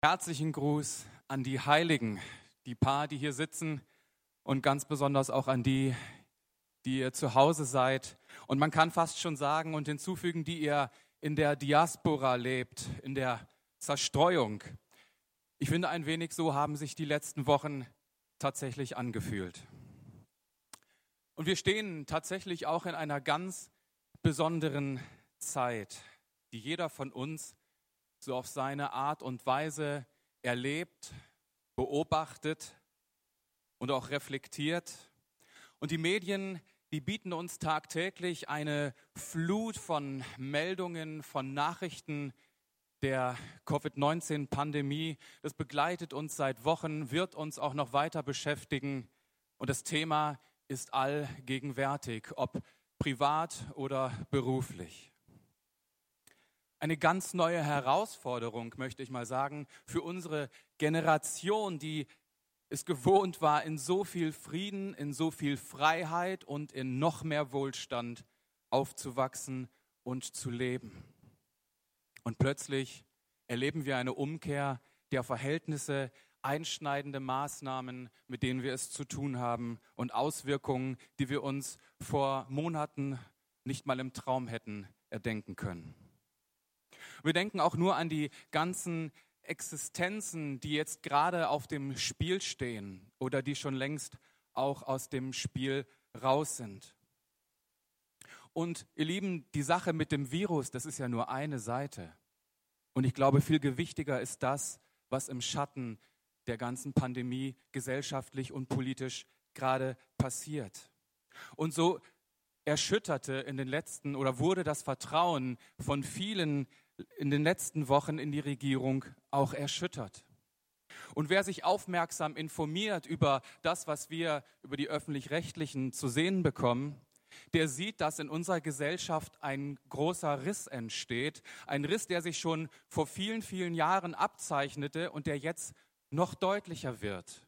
Herzlichen Gruß an die Heiligen, die Paar, die hier sitzen und ganz besonders auch an die, die ihr zu Hause seid. Und man kann fast schon sagen und hinzufügen, die ihr in der Diaspora lebt, in der Zerstreuung. Ich finde, ein wenig so haben sich die letzten Wochen tatsächlich angefühlt. Und wir stehen tatsächlich auch in einer ganz besonderen Zeit, die jeder von uns so auf seine Art und Weise erlebt, beobachtet und auch reflektiert. Und die Medien, die bieten uns tagtäglich eine Flut von Meldungen, von Nachrichten der Covid-19-Pandemie. Das begleitet uns seit Wochen, wird uns auch noch weiter beschäftigen. Und das Thema ist allgegenwärtig, ob privat oder beruflich. Eine ganz neue Herausforderung, möchte ich mal sagen, für unsere Generation, die es gewohnt war, in so viel Frieden, in so viel Freiheit und in noch mehr Wohlstand aufzuwachsen und zu leben. Und plötzlich erleben wir eine Umkehr der Verhältnisse, einschneidende Maßnahmen, mit denen wir es zu tun haben und Auswirkungen, die wir uns vor Monaten nicht mal im Traum hätten erdenken können. Wir denken auch nur an die ganzen Existenzen, die jetzt gerade auf dem Spiel stehen oder die schon längst auch aus dem Spiel raus sind. Und ihr Lieben, die Sache mit dem Virus, das ist ja nur eine Seite. Und ich glaube, viel gewichtiger ist das, was im Schatten der ganzen Pandemie gesellschaftlich und politisch gerade passiert. Und so erschütterte in den letzten oder wurde das Vertrauen von vielen in den letzten Wochen in die Regierung auch erschüttert. Und wer sich aufmerksam informiert über das, was wir über die öffentlich-rechtlichen zu sehen bekommen, der sieht, dass in unserer Gesellschaft ein großer Riss entsteht. Ein Riss, der sich schon vor vielen, vielen Jahren abzeichnete und der jetzt noch deutlicher wird.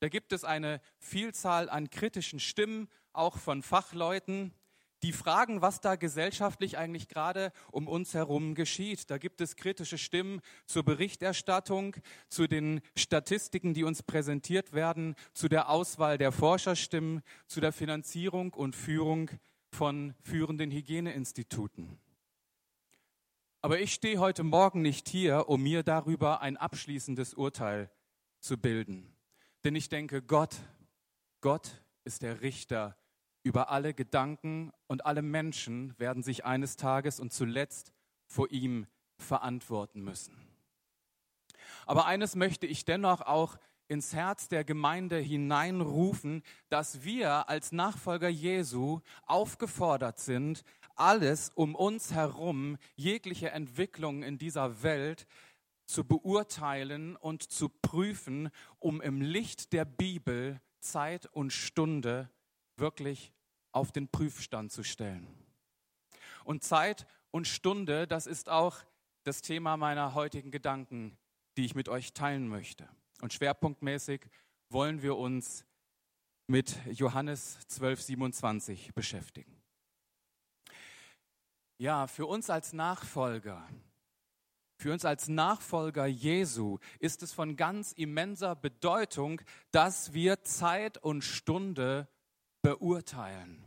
Da gibt es eine Vielzahl an kritischen Stimmen, auch von Fachleuten, die fragen, was da gesellschaftlich eigentlich gerade um uns herum geschieht. Da gibt es kritische Stimmen zur Berichterstattung, zu den Statistiken, die uns präsentiert werden, zu der Auswahl der Forscherstimmen, zu der Finanzierung und Führung von führenden Hygieneinstituten. Aber ich stehe heute Morgen nicht hier, um mir darüber ein abschließendes Urteil zu bilden. Denn ich denke, Gott, Gott ist der Richter über alle Gedanken und alle Menschen werden sich eines Tages und zuletzt vor ihm verantworten müssen. Aber eines möchte ich dennoch auch ins Herz der Gemeinde hineinrufen, dass wir als Nachfolger Jesu aufgefordert sind, alles um uns herum, jegliche Entwicklung in dieser Welt zu beurteilen und zu prüfen, um im Licht der Bibel Zeit und Stunde wirklich auf den Prüfstand zu stellen. Und Zeit und Stunde, das ist auch das Thema meiner heutigen Gedanken, die ich mit euch teilen möchte. Und schwerpunktmäßig wollen wir uns mit Johannes 12, 27 beschäftigen. Ja, für uns als Nachfolger, für uns als Nachfolger Jesu ist es von ganz immenser Bedeutung, dass wir Zeit und Stunde beurteilen.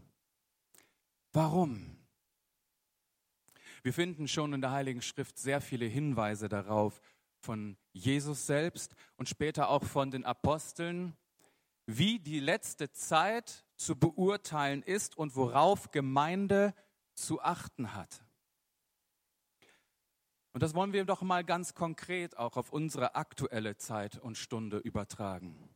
Warum? Wir finden schon in der Heiligen Schrift sehr viele Hinweise darauf von Jesus selbst und später auch von den Aposteln, wie die letzte Zeit zu beurteilen ist und worauf Gemeinde zu achten hat. Und das wollen wir doch mal ganz konkret auch auf unsere aktuelle Zeit und Stunde übertragen.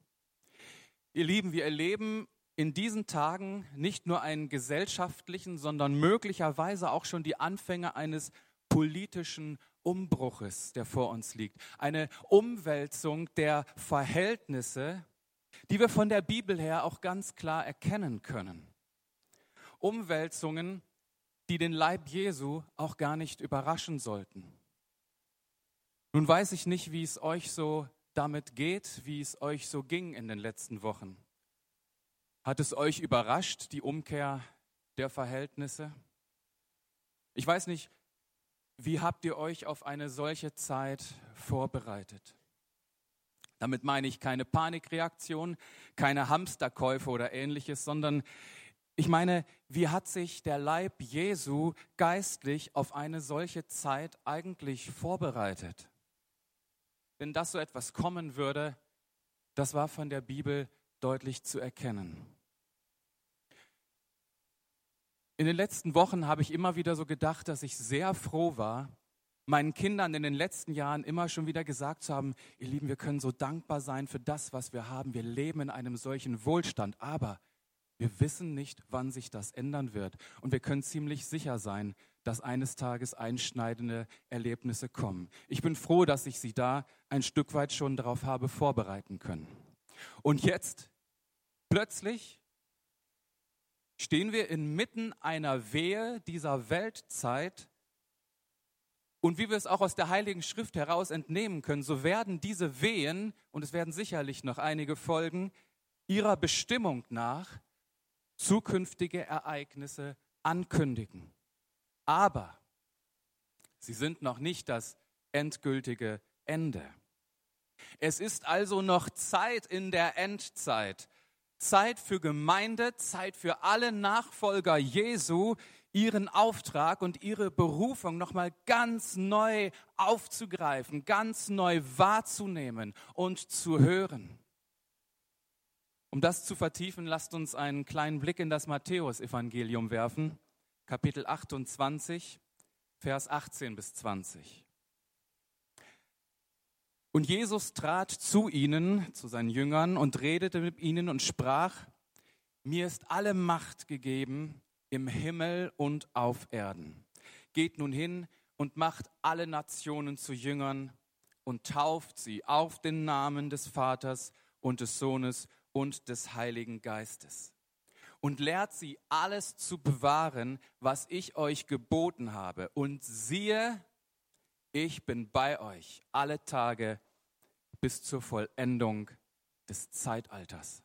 Ihr Lieben, wir erleben in diesen Tagen nicht nur einen gesellschaftlichen, sondern möglicherweise auch schon die Anfänge eines politischen Umbruches, der vor uns liegt. Eine Umwälzung der Verhältnisse, die wir von der Bibel her auch ganz klar erkennen können. Umwälzungen, die den Leib Jesu auch gar nicht überraschen sollten. Nun weiß ich nicht, wie es euch so damit geht, wie es euch so ging in den letzten Wochen. Hat es euch überrascht, die Umkehr der Verhältnisse? Ich weiß nicht, wie habt ihr euch auf eine solche Zeit vorbereitet? Damit meine ich keine Panikreaktion, keine Hamsterkäufe oder ähnliches, sondern ich meine, wie hat sich der Leib Jesu geistlich auf eine solche Zeit eigentlich vorbereitet? Wenn das so etwas kommen würde, das war von der Bibel deutlich zu erkennen. In den letzten Wochen habe ich immer wieder so gedacht, dass ich sehr froh war, meinen Kindern in den letzten Jahren immer schon wieder gesagt zu haben, ihr Lieben, wir können so dankbar sein für das, was wir haben. Wir leben in einem solchen Wohlstand, aber wir wissen nicht, wann sich das ändern wird. Und wir können ziemlich sicher sein, dass eines Tages einschneidende Erlebnisse kommen. Ich bin froh, dass ich Sie da ein Stück weit schon darauf habe vorbereiten können. Und jetzt, plötzlich, stehen wir inmitten einer Wehe dieser Weltzeit. Und wie wir es auch aus der Heiligen Schrift heraus entnehmen können, so werden diese Wehen, und es werden sicherlich noch einige folgen, ihrer Bestimmung nach zukünftige Ereignisse ankündigen. Aber sie sind noch nicht das endgültige Ende. Es ist also noch Zeit in der Endzeit. Zeit für Gemeinde, Zeit für alle Nachfolger Jesu, ihren Auftrag und ihre Berufung nochmal ganz neu aufzugreifen, ganz neu wahrzunehmen und zu hören. Um das zu vertiefen, lasst uns einen kleinen Blick in das Matthäusevangelium werfen, Kapitel 28, Vers 18 bis 20. Und Jesus trat zu ihnen, zu seinen Jüngern, und redete mit ihnen und sprach, mir ist alle Macht gegeben im Himmel und auf Erden. Geht nun hin und macht alle Nationen zu Jüngern und tauft sie auf den Namen des Vaters und des Sohnes und des Heiligen Geistes. Und lehrt sie alles zu bewahren, was ich euch geboten habe. Und siehe, ich bin bei euch alle Tage bis zur Vollendung des Zeitalters.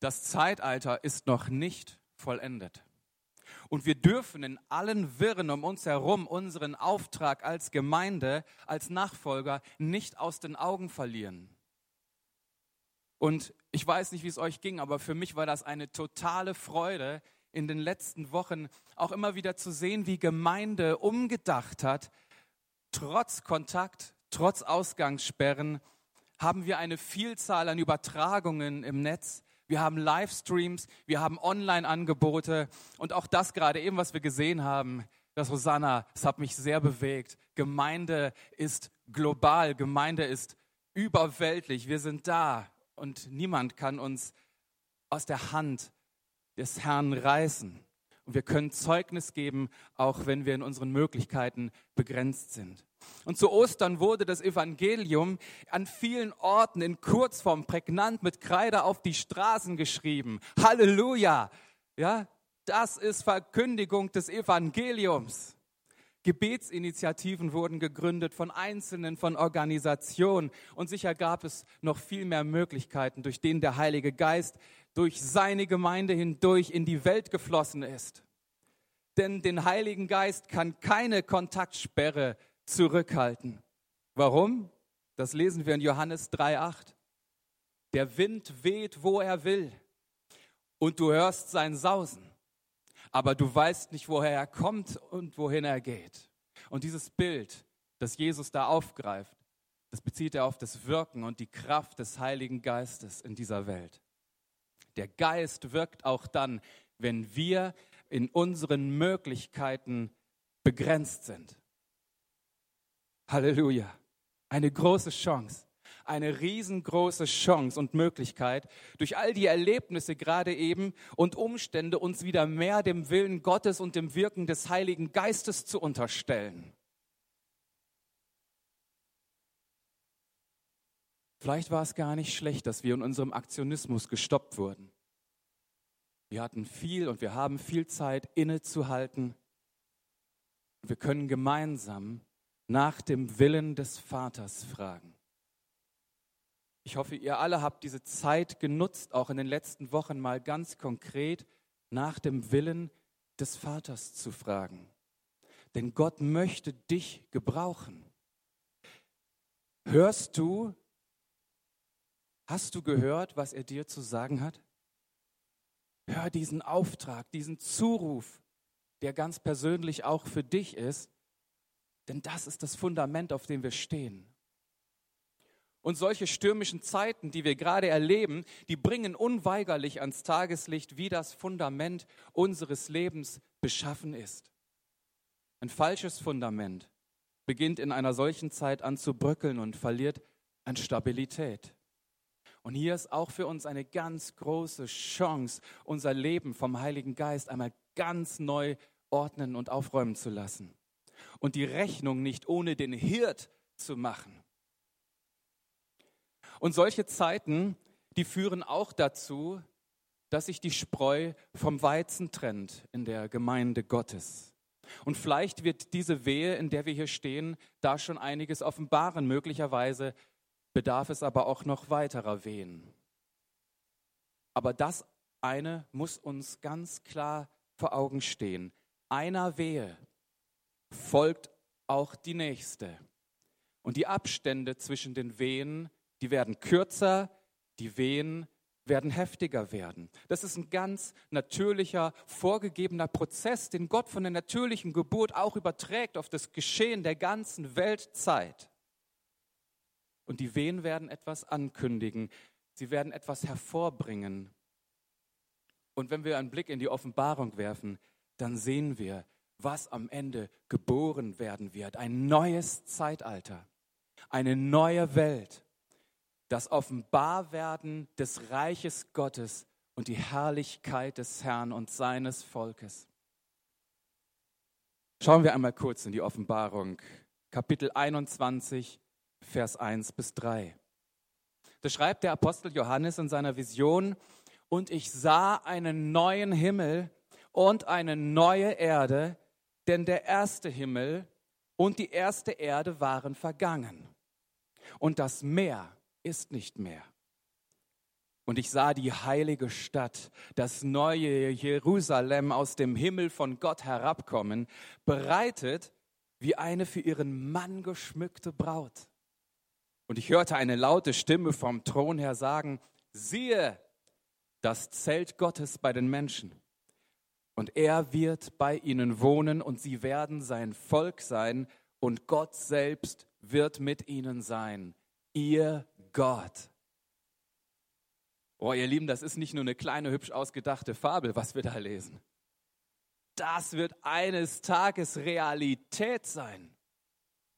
Das Zeitalter ist noch nicht vollendet. Und wir dürfen in allen Wirren um uns herum unseren Auftrag als Gemeinde, als Nachfolger nicht aus den Augen verlieren. Und ich weiß nicht, wie es euch ging, aber für mich war das eine totale Freude, in den letzten Wochen auch immer wieder zu sehen, wie Gemeinde umgedacht hat. Trotz Kontakt, trotz Ausgangssperren haben wir eine Vielzahl an Übertragungen im Netz. Wir haben Livestreams, wir haben Online-Angebote und auch das gerade eben, was wir gesehen haben, das Rosanna, es hat mich sehr bewegt. Gemeinde ist global, Gemeinde ist überweltlich. Wir sind da, und niemand kann uns aus der Hand des Herrn reißen. Und wir können Zeugnis geben, auch wenn wir in unseren Möglichkeiten begrenzt sind. Und zu Ostern wurde das Evangelium an vielen Orten in Kurzform prägnant mit Kreide auf die Straßen geschrieben. Halleluja! Ja, das ist Verkündigung des Evangeliums. Gebetsinitiativen wurden gegründet von Einzelnen, von Organisationen und sicher gab es noch viel mehr Möglichkeiten, durch denen der Heilige Geist durch seine Gemeinde hindurch in die Welt geflossen ist. Denn den Heiligen Geist kann keine Kontaktsperre zurückhalten. Warum? Das lesen wir in Johannes 3.8. Der Wind weht, wo er will, und du hörst sein Sausen aber du weißt nicht, woher er kommt und wohin er geht. Und dieses Bild, das Jesus da aufgreift, das bezieht er auf das Wirken und die Kraft des Heiligen Geistes in dieser Welt. Der Geist wirkt auch dann, wenn wir in unseren Möglichkeiten begrenzt sind. Halleluja. Eine große Chance eine riesengroße Chance und Möglichkeit, durch all die Erlebnisse gerade eben und Umstände uns wieder mehr dem Willen Gottes und dem Wirken des Heiligen Geistes zu unterstellen. Vielleicht war es gar nicht schlecht, dass wir in unserem Aktionismus gestoppt wurden. Wir hatten viel und wir haben viel Zeit innezuhalten. Wir können gemeinsam nach dem Willen des Vaters fragen. Ich hoffe, ihr alle habt diese Zeit genutzt, auch in den letzten Wochen mal ganz konkret nach dem Willen des Vaters zu fragen. Denn Gott möchte dich gebrauchen. Hörst du, hast du gehört, was er dir zu sagen hat? Hör diesen Auftrag, diesen Zuruf, der ganz persönlich auch für dich ist, denn das ist das Fundament, auf dem wir stehen. Und solche stürmischen Zeiten, die wir gerade erleben, die bringen unweigerlich ans Tageslicht, wie das Fundament unseres Lebens beschaffen ist. Ein falsches Fundament beginnt in einer solchen Zeit an zu bröckeln und verliert an Stabilität. Und hier ist auch für uns eine ganz große Chance, unser Leben vom Heiligen Geist einmal ganz neu ordnen und aufräumen zu lassen. Und die Rechnung nicht ohne den Hirt zu machen. Und solche Zeiten, die führen auch dazu, dass sich die Spreu vom Weizen trennt in der Gemeinde Gottes. Und vielleicht wird diese Wehe, in der wir hier stehen, da schon einiges offenbaren. Möglicherweise bedarf es aber auch noch weiterer Wehen. Aber das eine muss uns ganz klar vor Augen stehen. Einer Wehe folgt auch die nächste. Und die Abstände zwischen den Wehen, die werden kürzer, die Wehen werden heftiger werden. Das ist ein ganz natürlicher, vorgegebener Prozess, den Gott von der natürlichen Geburt auch überträgt auf das Geschehen der ganzen Weltzeit. Und die Wehen werden etwas ankündigen. Sie werden etwas hervorbringen. Und wenn wir einen Blick in die Offenbarung werfen, dann sehen wir, was am Ende geboren werden wird. Ein neues Zeitalter, eine neue Welt, das Offenbarwerden des Reiches Gottes und die Herrlichkeit des Herrn und seines Volkes. Schauen wir einmal kurz in die Offenbarung, Kapitel 21, Vers 1 bis 3. Da schreibt der Apostel Johannes in seiner Vision, und ich sah einen neuen Himmel und eine neue Erde, denn der erste Himmel und die erste Erde waren vergangen. Und das Meer ist nicht mehr. Und ich sah die heilige Stadt, das neue Jerusalem aus dem Himmel von Gott herabkommen, bereitet wie eine für ihren Mann geschmückte Braut. Und ich hörte eine laute Stimme vom Thron her sagen, siehe, das Zelt Gottes bei den Menschen. Und er wird bei ihnen wohnen und sie werden sein Volk sein und Gott selbst wird mit ihnen sein, ihr Gott. Oh, ihr Lieben, das ist nicht nur eine kleine, hübsch ausgedachte Fabel, was wir da lesen. Das wird eines Tages Realität sein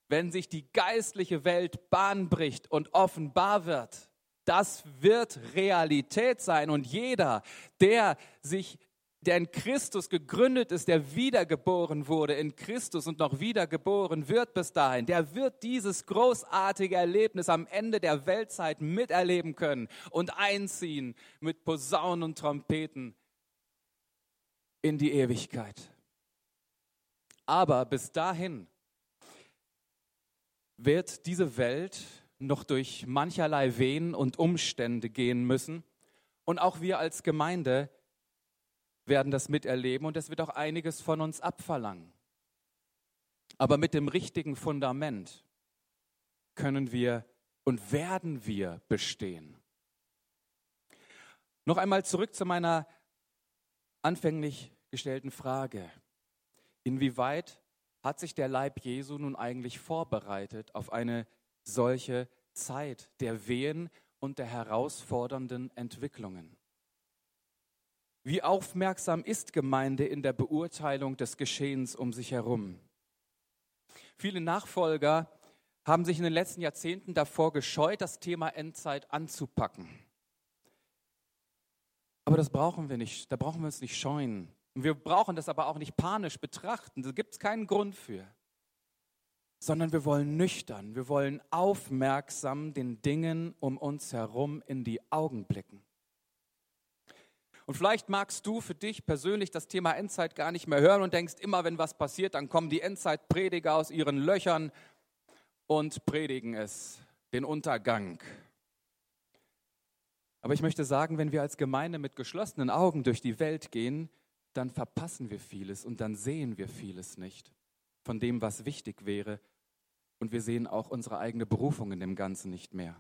wenn sich die geistliche Welt Bahn bricht und offenbar wird. Das wird Realität sein und jeder, der sich der in Christus gegründet ist, der wiedergeboren wurde in Christus und noch wiedergeboren wird bis dahin, der wird dieses großartige Erlebnis am Ende der Weltzeit miterleben können und einziehen mit Posaunen und Trompeten in die Ewigkeit. Aber bis dahin wird diese Welt noch durch mancherlei Wehen und Umstände gehen müssen. Und auch wir als Gemeinde werden das miterleben und es wird auch einiges von uns abverlangen. Aber mit dem richtigen Fundament können wir und werden wir bestehen. Noch einmal zurück zu meiner anfänglich gestellten Frage. Inwieweit hat sich der Leib Jesu nun eigentlich vorbereitet auf eine solche Zeit der Wehen und der herausfordernden Entwicklungen? Wie aufmerksam ist Gemeinde in der Beurteilung des Geschehens um sich herum? Viele Nachfolger haben sich in den letzten Jahrzehnten davor gescheut, das Thema Endzeit anzupacken. Aber das brauchen wir nicht, da brauchen wir uns nicht scheuen. Wir brauchen das aber auch nicht panisch betrachten, da gibt es keinen Grund für, sondern wir wollen nüchtern, wir wollen aufmerksam den Dingen um uns herum in die Augen blicken. Und vielleicht magst du für dich persönlich das Thema Endzeit gar nicht mehr hören und denkst, immer wenn was passiert, dann kommen die Endzeitprediger aus ihren Löchern und predigen es, den Untergang. Aber ich möchte sagen, wenn wir als Gemeinde mit geschlossenen Augen durch die Welt gehen, dann verpassen wir vieles und dann sehen wir vieles nicht. von dem, was wichtig wäre. Und wir sehen auch unsere eigene Berufung in dem Ganzen nicht mehr.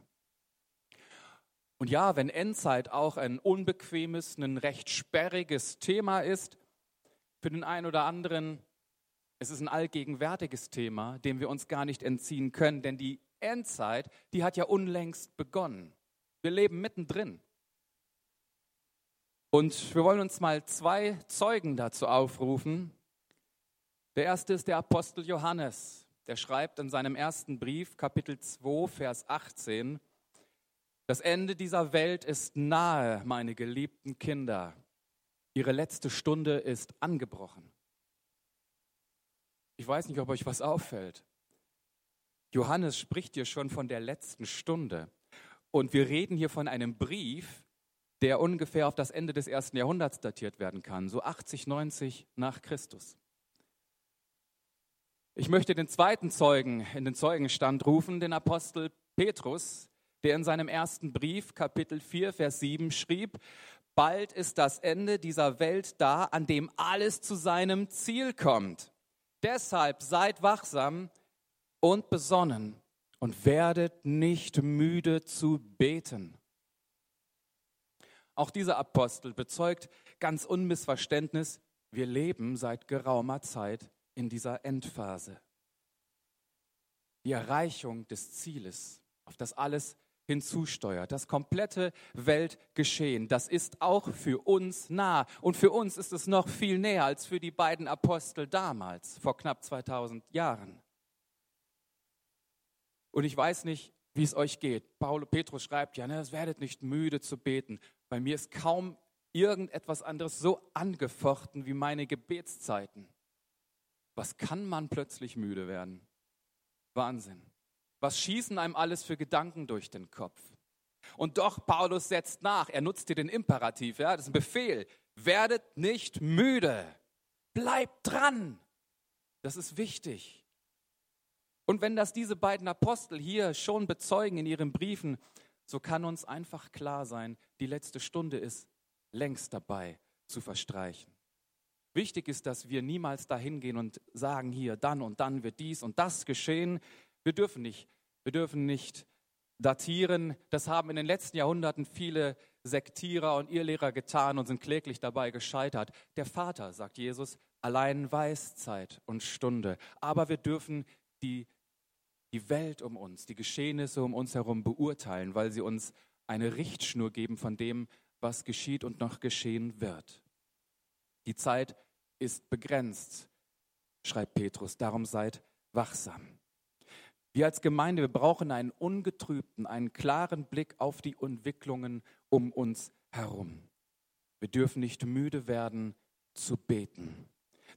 Und ja, wenn Endzeit auch ein unbequemes, ein recht sperriges Thema ist, für den einen oder anderen, es ist ein allgegenwärtiges Thema, dem wir uns gar nicht entziehen können, denn die Endzeit, die hat ja unlängst begonnen. Wir leben mittendrin. Und wir wollen uns mal zwei Zeugen dazu aufrufen. Der erste ist der Apostel Johannes. Der schreibt in seinem ersten Brief, Kapitel 2, Vers 18, das Ende dieser Welt ist nahe, meine geliebten Kinder. Ihre letzte Stunde ist angebrochen. Ich weiß nicht, ob euch was auffällt. Johannes spricht hier schon von der letzten Stunde. Und wir reden hier von einem Brief, der ungefähr auf das Ende des ersten Jahrhunderts datiert werden kann, so 80, 90 nach Christus. Ich möchte den zweiten Zeugen in den Zeugenstand rufen, den Apostel Petrus, der in seinem ersten Brief, Kapitel 4, Vers 7 schrieb, bald ist das Ende dieser Welt da, an dem alles zu seinem Ziel kommt. Deshalb seid wachsam und besonnen und werdet nicht müde zu beten. Auch dieser Apostel bezeugt ganz unmissverständnis, wir leben seit geraumer Zeit in dieser Endphase. Die Erreichung des Zieles, auf das alles hinzusteuert. Das komplette Weltgeschehen, das ist auch für uns nah. Und für uns ist es noch viel näher als für die beiden Apostel damals, vor knapp 2000 Jahren. Und ich weiß nicht, wie es euch geht. Paul Petrus schreibt ja, ne, werdet nicht müde zu beten. Bei mir ist kaum irgendetwas anderes so angefochten wie meine Gebetszeiten. Was kann man plötzlich müde werden? Wahnsinn. Was schießen einem alles für Gedanken durch den Kopf? Und doch, Paulus setzt nach, er nutzt hier den Imperativ, ja, das ist ein Befehl. Werdet nicht müde, bleibt dran. Das ist wichtig. Und wenn das diese beiden Apostel hier schon bezeugen in ihren Briefen, so kann uns einfach klar sein, die letzte Stunde ist längst dabei zu verstreichen. Wichtig ist, dass wir niemals dahin gehen und sagen, hier, dann und dann wird dies und das geschehen. Wir dürfen nicht, wir dürfen nicht datieren. Das haben in den letzten Jahrhunderten viele Sektierer und Irrlehrer getan und sind kläglich dabei gescheitert. Der Vater, sagt Jesus, allein weiß Zeit und Stunde. Aber wir dürfen die, die Welt um uns, die Geschehnisse um uns herum beurteilen, weil sie uns eine Richtschnur geben von dem, was geschieht und noch geschehen wird. Die Zeit ist begrenzt, schreibt Petrus, darum seid wachsam. Wir als Gemeinde, wir brauchen einen ungetrübten, einen klaren Blick auf die Entwicklungen um uns herum. Wir dürfen nicht müde werden zu beten.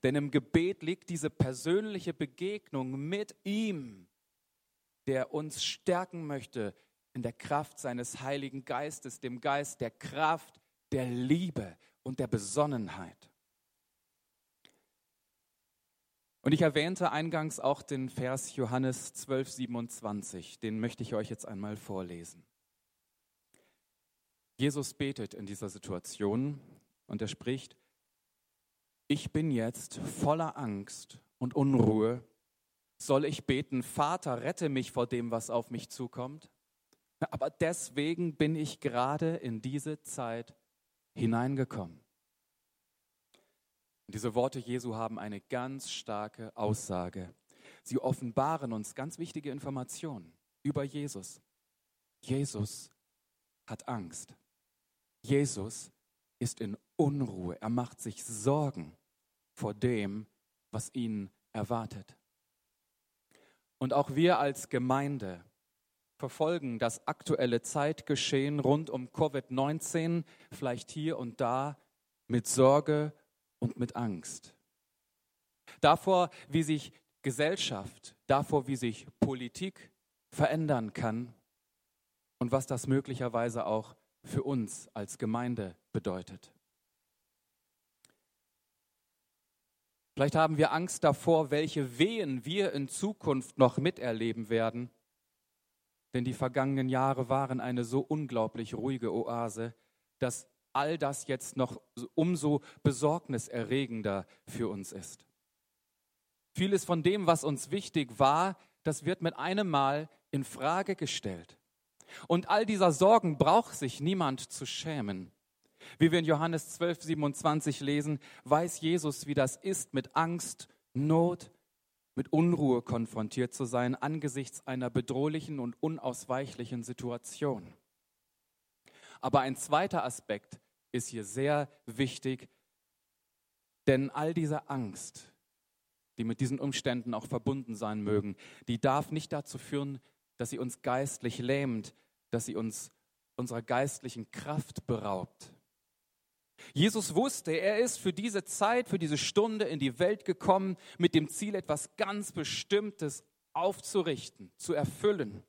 Denn im Gebet liegt diese persönliche Begegnung mit ihm, der uns stärken möchte in der Kraft seines Heiligen Geistes, dem Geist der Kraft, der Liebe und der Besonnenheit. Und ich erwähnte eingangs auch den Vers Johannes 12, 27. Den möchte ich euch jetzt einmal vorlesen. Jesus betet in dieser Situation und er spricht, ich bin jetzt voller Angst und Unruhe. Soll ich beten, Vater, rette mich vor dem, was auf mich zukommt? Aber deswegen bin ich gerade in diese Zeit hineingekommen. Und diese Worte Jesu haben eine ganz starke Aussage. Sie offenbaren uns ganz wichtige Informationen über Jesus. Jesus hat Angst. Jesus ist in Unruhe. Er macht sich Sorgen vor dem, was ihn erwartet. Und auch wir als Gemeinde verfolgen das aktuelle Zeitgeschehen rund um Covid-19 vielleicht hier und da mit Sorge und mit Angst. Davor, wie sich Gesellschaft, davor, wie sich Politik verändern kann und was das möglicherweise auch für uns als Gemeinde bedeutet. Vielleicht haben wir Angst davor, welche Wehen wir in Zukunft noch miterleben werden, denn die vergangenen Jahre waren eine so unglaublich ruhige Oase, dass all das jetzt noch umso besorgniserregender für uns ist. Vieles von dem, was uns wichtig war, das wird mit einem Mal in Frage gestellt. Und all dieser Sorgen braucht sich niemand zu schämen. Wie wir in Johannes 12, 27 lesen, weiß Jesus, wie das ist, mit Angst, Not, mit Unruhe konfrontiert zu sein angesichts einer bedrohlichen und unausweichlichen Situation. Aber ein zweiter Aspekt ist hier sehr wichtig, denn all diese Angst, die mit diesen Umständen auch verbunden sein mögen, die darf nicht dazu führen, dass sie uns geistlich lähmt, dass sie uns unserer geistlichen Kraft beraubt. Jesus wusste, er ist für diese Zeit, für diese Stunde in die Welt gekommen mit dem Ziel, etwas ganz Bestimmtes aufzurichten, zu erfüllen.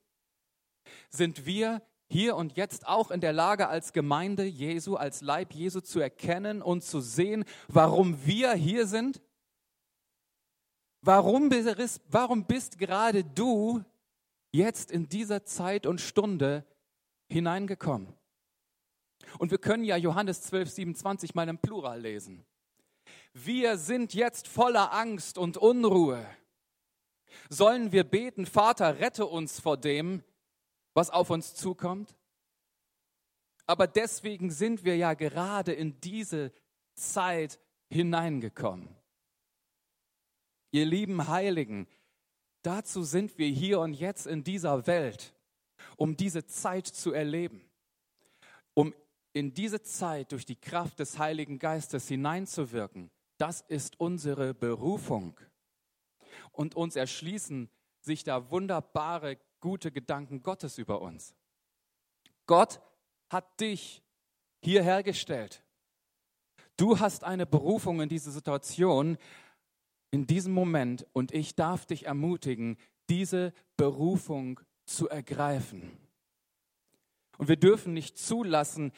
Sind wir hier und jetzt auch in der Lage, als Gemeinde Jesu, als Leib Jesu zu erkennen und zu sehen, warum wir hier sind? Warum bist, warum bist gerade du jetzt in dieser Zeit und Stunde hineingekommen? Und wir können ja Johannes 12, 27 mal im Plural lesen. Wir sind jetzt voller Angst und Unruhe. Sollen wir beten, Vater, rette uns vor dem, was auf uns zukommt? Aber deswegen sind wir ja gerade in diese Zeit hineingekommen. Ihr lieben Heiligen, dazu sind wir hier und jetzt in dieser Welt, um diese Zeit zu erleben, um in diese Zeit durch die Kraft des Heiligen Geistes hineinzuwirken. Das ist unsere Berufung. Und uns erschließen sich da wunderbare gute Gedanken Gottes über uns. Gott hat dich hierher gestellt. Du hast eine Berufung in diese Situation, in diesem Moment, und ich darf dich ermutigen, diese Berufung zu ergreifen. Und wir dürfen nicht zulassen,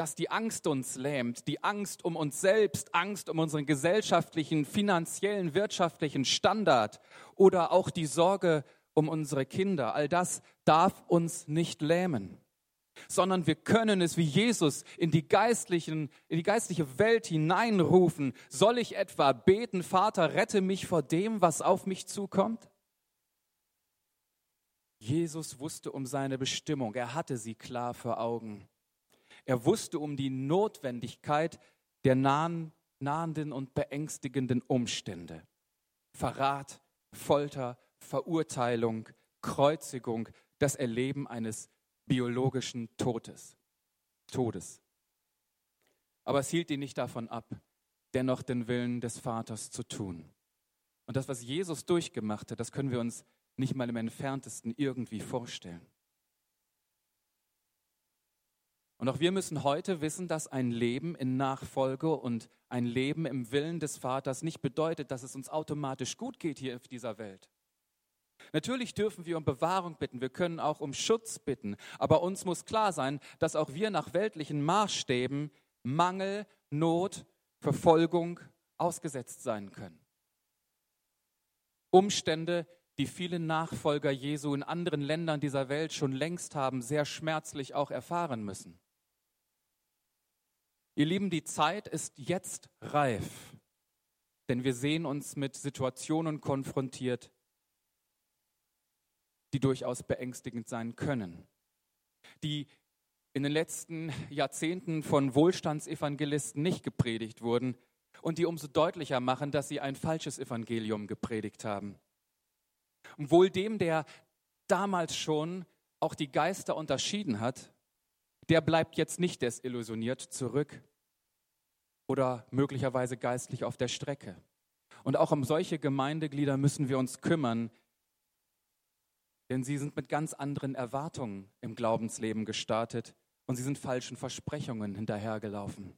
dass die Angst uns lähmt, die Angst um uns selbst, Angst um unseren gesellschaftlichen, finanziellen, wirtschaftlichen Standard oder auch die Sorge um unsere Kinder. All das darf uns nicht lähmen, sondern wir können es wie Jesus in die, geistlichen, in die geistliche Welt hineinrufen. Soll ich etwa beten, Vater, rette mich vor dem, was auf mich zukommt? Jesus wusste um seine Bestimmung, er hatte sie klar vor Augen. Er wusste um die Notwendigkeit der nahen, nahenden und beängstigenden Umstände. Verrat, Folter, Verurteilung, Kreuzigung, das Erleben eines biologischen Todes. Todes. Aber es hielt ihn nicht davon ab, dennoch den Willen des Vaters zu tun. Und das, was Jesus durchgemacht hat, das können wir uns nicht mal im entferntesten irgendwie vorstellen. Und auch wir müssen heute wissen, dass ein Leben in Nachfolge und ein Leben im Willen des Vaters nicht bedeutet, dass es uns automatisch gut geht hier auf dieser Welt. Natürlich dürfen wir um Bewahrung bitten, wir können auch um Schutz bitten, aber uns muss klar sein, dass auch wir nach weltlichen Maßstäben Mangel, Not, Verfolgung ausgesetzt sein können. Umstände, die viele Nachfolger Jesu in anderen Ländern dieser Welt schon längst haben, sehr schmerzlich auch erfahren müssen. Ihr Lieben, die Zeit ist jetzt reif, denn wir sehen uns mit Situationen konfrontiert, die durchaus beängstigend sein können, die in den letzten Jahrzehnten von Wohlstandsevangelisten nicht gepredigt wurden und die umso deutlicher machen, dass sie ein falsches Evangelium gepredigt haben. Und wohl dem, der damals schon auch die Geister unterschieden hat, der bleibt jetzt nicht desillusioniert zurück, oder möglicherweise geistlich auf der Strecke. Und auch um solche Gemeindeglieder müssen wir uns kümmern, denn sie sind mit ganz anderen Erwartungen im Glaubensleben gestartet und sie sind falschen Versprechungen hinterhergelaufen.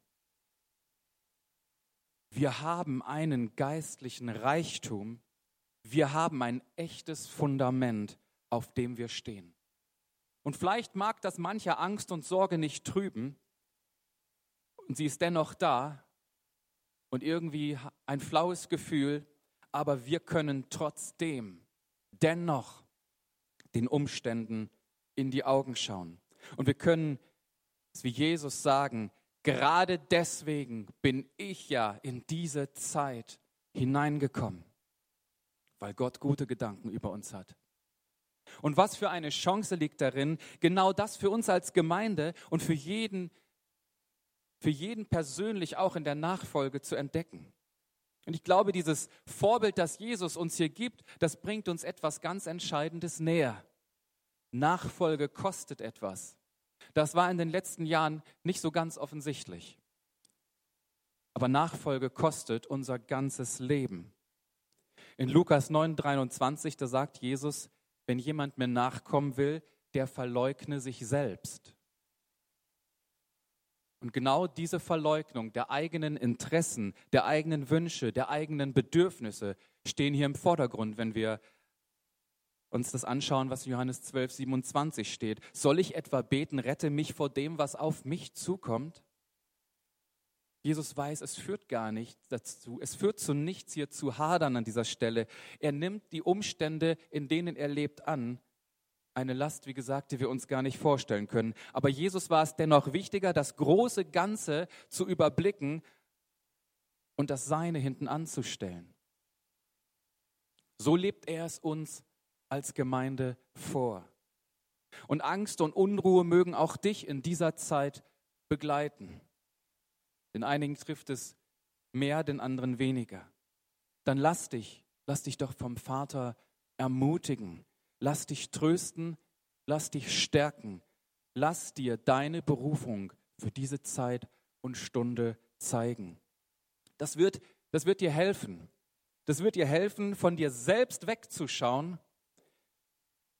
Wir haben einen geistlichen Reichtum, wir haben ein echtes Fundament, auf dem wir stehen. Und vielleicht mag das mancher Angst und Sorge nicht trüben, und sie ist dennoch da und irgendwie ein flaues Gefühl, aber wir können trotzdem dennoch den Umständen in die Augen schauen. Und wir können, wie Jesus sagen, gerade deswegen bin ich ja in diese Zeit hineingekommen. weil Gott gute Gedanken über uns hat. Und was für eine Chance liegt darin, genau das für uns als Gemeinde und für jeden, für jeden persönlich auch in der Nachfolge zu entdecken. Und ich glaube, dieses Vorbild, das Jesus uns hier gibt, das bringt uns etwas ganz Entscheidendes näher. Nachfolge kostet etwas. Das war in den letzten Jahren nicht so ganz offensichtlich. Aber Nachfolge kostet unser ganzes Leben. In Lukas 9:23, da sagt Jesus, wenn jemand mir nachkommen will, der verleugne sich selbst. Und genau diese Verleugnung der eigenen Interessen, der eigenen Wünsche, der eigenen Bedürfnisse stehen hier im Vordergrund, wenn wir uns das anschauen, was in Johannes 12, 27 steht. Soll ich etwa beten, rette mich vor dem, was auf mich zukommt? Jesus weiß, es führt gar nicht dazu, es führt zu nichts hier zu hadern an dieser Stelle. Er nimmt die Umstände, in denen er lebt, an. Eine Last, wie gesagt, die wir uns gar nicht vorstellen können. Aber Jesus war es dennoch wichtiger, das große Ganze zu überblicken und das Seine hinten anzustellen. So lebt er es uns als Gemeinde vor. Und Angst und Unruhe mögen auch dich in dieser Zeit begleiten. Den einigen trifft es mehr, den anderen weniger. Dann lass dich, lass dich doch vom Vater ermutigen. Lass dich trösten, lass dich stärken. Lass dir deine Berufung für diese Zeit und Stunde zeigen. Das wird, das wird dir helfen. Das wird dir helfen, von dir selbst wegzuschauen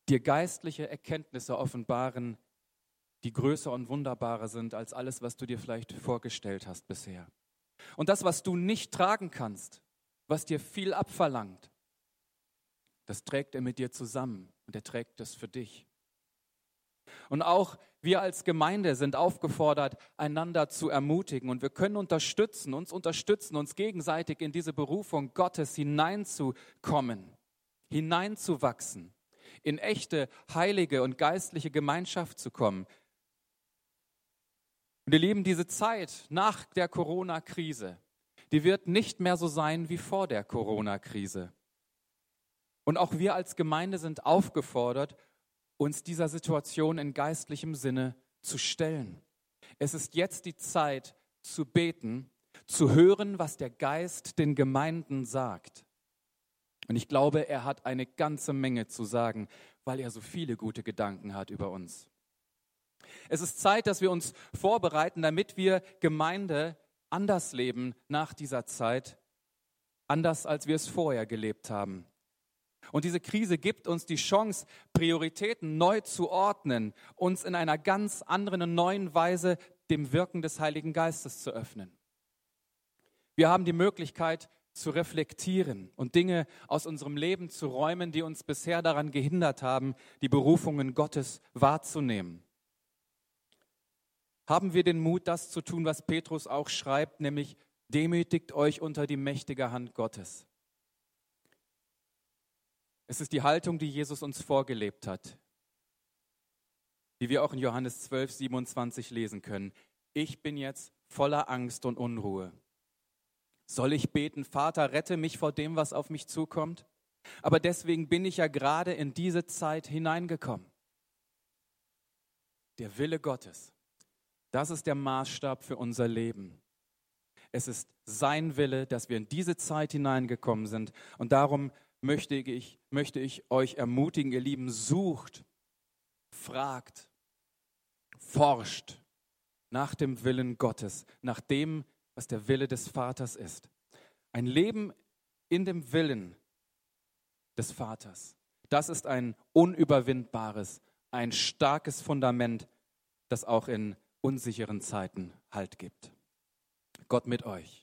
dir geistliche Erkenntnisse offenbaren, die größer und wunderbarer sind als alles, was du dir vielleicht vorgestellt hast bisher. Und das, was du nicht tragen kannst, was dir viel abverlangt, das trägt er mit dir zusammen und er trägt das für dich. Und auch wir als Gemeinde sind aufgefordert, einander zu ermutigen und wir können unterstützen, uns unterstützen, uns gegenseitig in diese Berufung Gottes hineinzukommen, hineinzuwachsen in echte, heilige und geistliche Gemeinschaft zu kommen. Und ihr Lieben, diese Zeit nach der Corona-Krise, die wird nicht mehr so sein wie vor der Corona-Krise. Und auch wir als Gemeinde sind aufgefordert, uns dieser Situation in geistlichem Sinne zu stellen. Es ist jetzt die Zeit zu beten, zu hören, was der Geist den Gemeinden sagt. Und ich glaube, er hat eine ganze Menge zu sagen, weil er so viele gute Gedanken hat über uns. Es ist Zeit, dass wir uns vorbereiten, damit wir Gemeinde anders leben nach dieser Zeit, anders als wir es vorher gelebt haben. Und diese Krise gibt uns die Chance, Prioritäten neu zu ordnen, uns in einer ganz anderen und neuen Weise dem Wirken des Heiligen Geistes zu öffnen. Wir haben die Möglichkeit, zu reflektieren und Dinge aus unserem Leben zu räumen, die uns bisher daran gehindert haben, die Berufungen Gottes wahrzunehmen. Haben wir den Mut, das zu tun, was Petrus auch schreibt, nämlich demütigt euch unter die mächtige Hand Gottes. Es ist die Haltung, die Jesus uns vorgelebt hat, die wir auch in Johannes 12, 27 lesen können. Ich bin jetzt voller Angst und Unruhe. Soll ich beten, Vater, rette mich vor dem, was auf mich zukommt? Aber deswegen bin ich ja gerade in diese Zeit hineingekommen. Der Wille Gottes, das ist der Maßstab für unser Leben. Es ist sein Wille, dass wir in diese Zeit hineingekommen sind. Und darum möchte ich, möchte ich euch ermutigen, ihr Lieben, sucht, fragt, forscht nach dem Willen Gottes, nach dem, was der Wille des Vaters ist. Ein Leben in dem Willen des Vaters. Das ist ein unüberwindbares, ein starkes Fundament, das auch in unsicheren Zeiten Halt gibt. Gott mit euch.